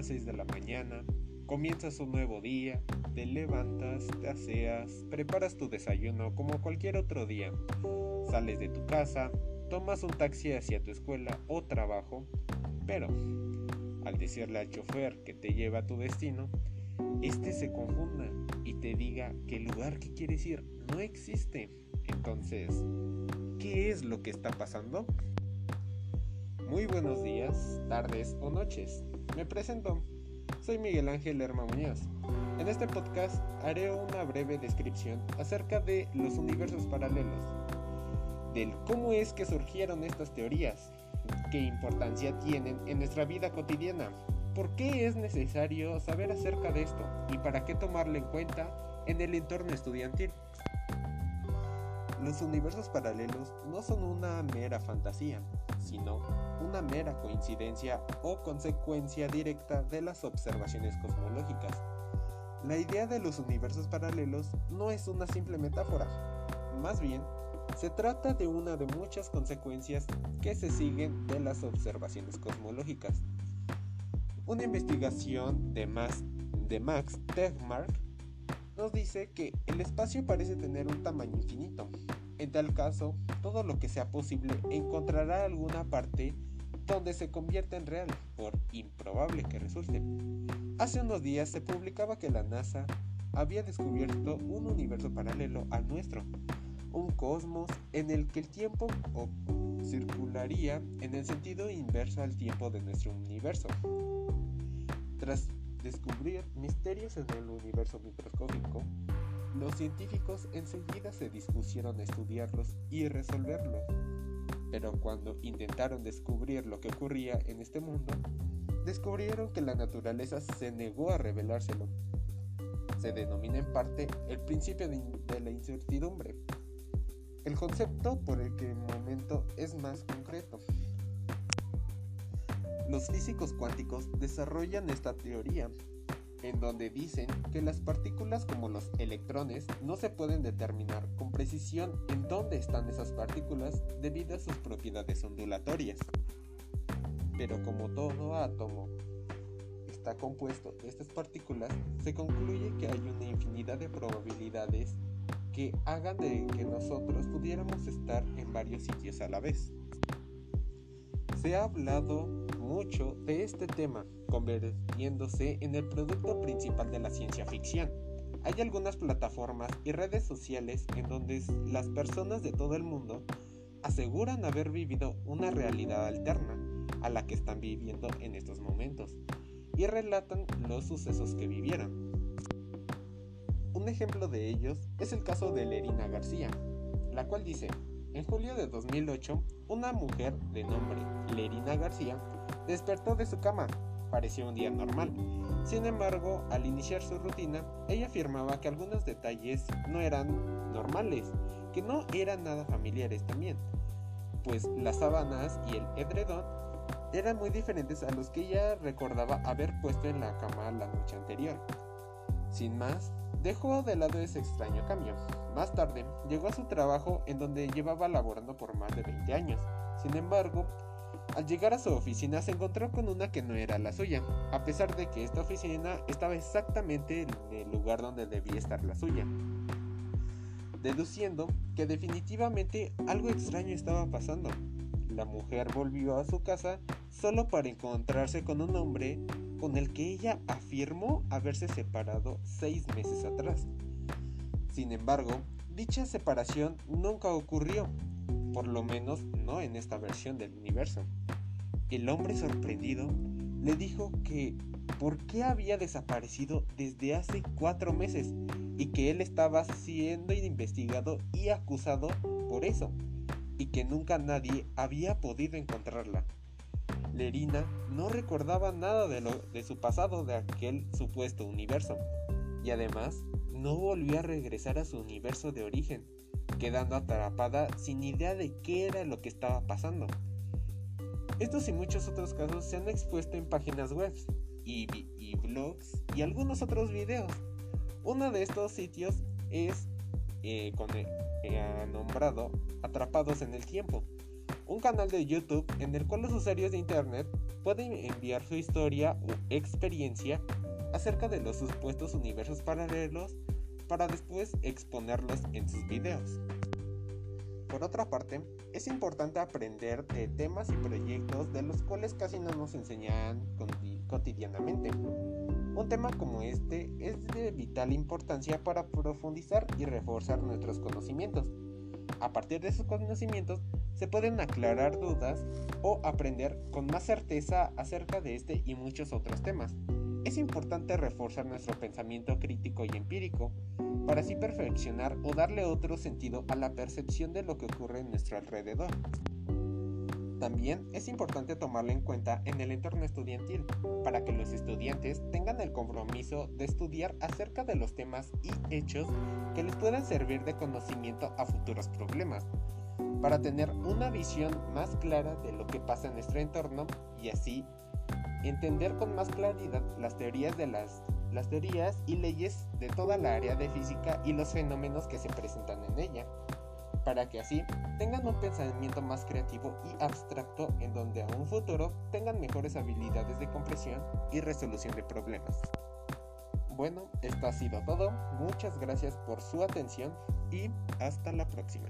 las 6 de la mañana, comienzas un nuevo día, te levantas, te aseas, preparas tu desayuno como cualquier otro día, sales de tu casa, tomas un taxi hacia tu escuela o trabajo, pero al decirle al chofer que te lleva a tu destino, este se confunda y te diga que el lugar que quieres ir no existe. Entonces, ¿qué es lo que está pasando? Muy buenos días, tardes o noches. Me presento. Soy Miguel Ángel Lerma Muñoz. En este podcast haré una breve descripción acerca de los universos paralelos, del cómo es que surgieron estas teorías, qué importancia tienen en nuestra vida cotidiana, por qué es necesario saber acerca de esto y para qué tomarlo en cuenta en el entorno estudiantil. Los universos paralelos no son una mera fantasía, sino una mera coincidencia o consecuencia directa de las observaciones cosmológicas. La idea de los universos paralelos no es una simple metáfora, más bien se trata de una de muchas consecuencias que se siguen de las observaciones cosmológicas. Una investigación de Max, de Max Tegmark nos dice que el espacio parece tener un tamaño infinito. En tal caso, todo lo que sea posible encontrará alguna parte donde se convierta en real, por improbable que resulte. Hace unos días se publicaba que la NASA había descubierto un universo paralelo al nuestro, un cosmos en el que el tiempo circularía en el sentido inverso al tiempo de nuestro universo. Tras descubrir misterios en el universo microscópico, los científicos enseguida se dispusieron a estudiarlos y resolverlos. Pero cuando intentaron descubrir lo que ocurría en este mundo, descubrieron que la naturaleza se negó a revelárselo. Se denomina en parte el principio de, la incertidumbre, el concepto por el que el momento es más concreto. Los físicos cuánticos desarrollan esta teoría, en donde dicen que las partículas como los electrones no se pueden determinar con precisión en dónde están esas partículas debido a sus propiedades ondulatorias. Pero como todo átomo está compuesto de estas partículas, se concluye que hay una infinidad de probabilidades que hagan de que nosotros pudiéramos estar en varios sitios a la vez. Se ha hablado mucho de este tema, convirtiéndose en el producto principal de la ciencia ficción. Hay algunas plataformas y redes sociales en donde las personas de todo el mundo aseguran haber vivido una realidad alterna a la que están viviendo en estos momentos y relatan los sucesos que vivieron. Un ejemplo de ellos es el caso de Lerina García, la cual dice, en julio de 2008, una mujer de nombre Lerina García despertó de su cama. Parecía un día normal. Sin embargo, al iniciar su rutina, ella afirmaba que algunos detalles no eran normales, que no eran nada familiares también, pues las sábanas y el edredón eran muy diferentes a los que ella recordaba haber puesto en la cama la noche anterior. Sin más, dejó de lado ese extraño cambio. Más tarde, llegó a su trabajo en donde llevaba laborando por más de 20 años. Sin embargo, al llegar a su oficina se encontró con una que no era la suya, a pesar de que esta oficina estaba exactamente en el lugar donde debía estar la suya. Deduciendo que definitivamente algo extraño estaba pasando, la mujer volvió a su casa solo para encontrarse con un hombre con el que ella afirmó haberse separado seis meses atrás. Sin embargo, dicha separación nunca ocurrió, por lo menos no en esta versión del universo. El hombre sorprendido le dijo que por qué había desaparecido desde hace cuatro meses y que él estaba siendo investigado y acusado por eso y que nunca nadie había podido encontrarla. Lerina no recordaba nada de, de su pasado de aquel supuesto universo y además no volvió a regresar a su universo de origen, quedando atrapada sin idea de qué era lo que estaba pasando. Estos y muchos otros casos se han expuesto en páginas web y, y blogs y algunos otros videos. Uno de estos sitios es eh, con, eh, nombrado Atrapados en el Tiempo, un canal de YouTube en el cual los usuarios de Internet pueden enviar su historia o experiencia acerca de los supuestos universos paralelos para después exponerlos en sus videos. Por otra parte, es importante aprender de temas y proyectos de los cuales casi no nos enseñan cotidianamente. Un tema como este es de vital importancia para profundizar y reforzar nuestros conocimientos. A partir de esos conocimientos se pueden aclarar dudas o aprender con más certeza acerca de este y muchos otros temas. Es importante reforzar nuestro pensamiento crítico y empírico para así perfeccionar o darle otro sentido a la percepción de lo que ocurre en nuestro alrededor. También es importante tomarlo en cuenta en el entorno estudiantil, para que los estudiantes tengan el compromiso de estudiar acerca de los temas y hechos que les puedan servir de conocimiento a futuros problemas, para tener una visión más clara de lo que pasa en nuestro entorno y así entender con más claridad las teorías de las, las teorías y leyes de toda la área de física y los fenómenos que se presentan en ella, para que así tengan un pensamiento más creativo y abstracto en donde a un futuro tengan mejores habilidades de comprensión y resolución de problemas. Bueno, esto ha sido todo, muchas gracias por su atención y hasta la próxima.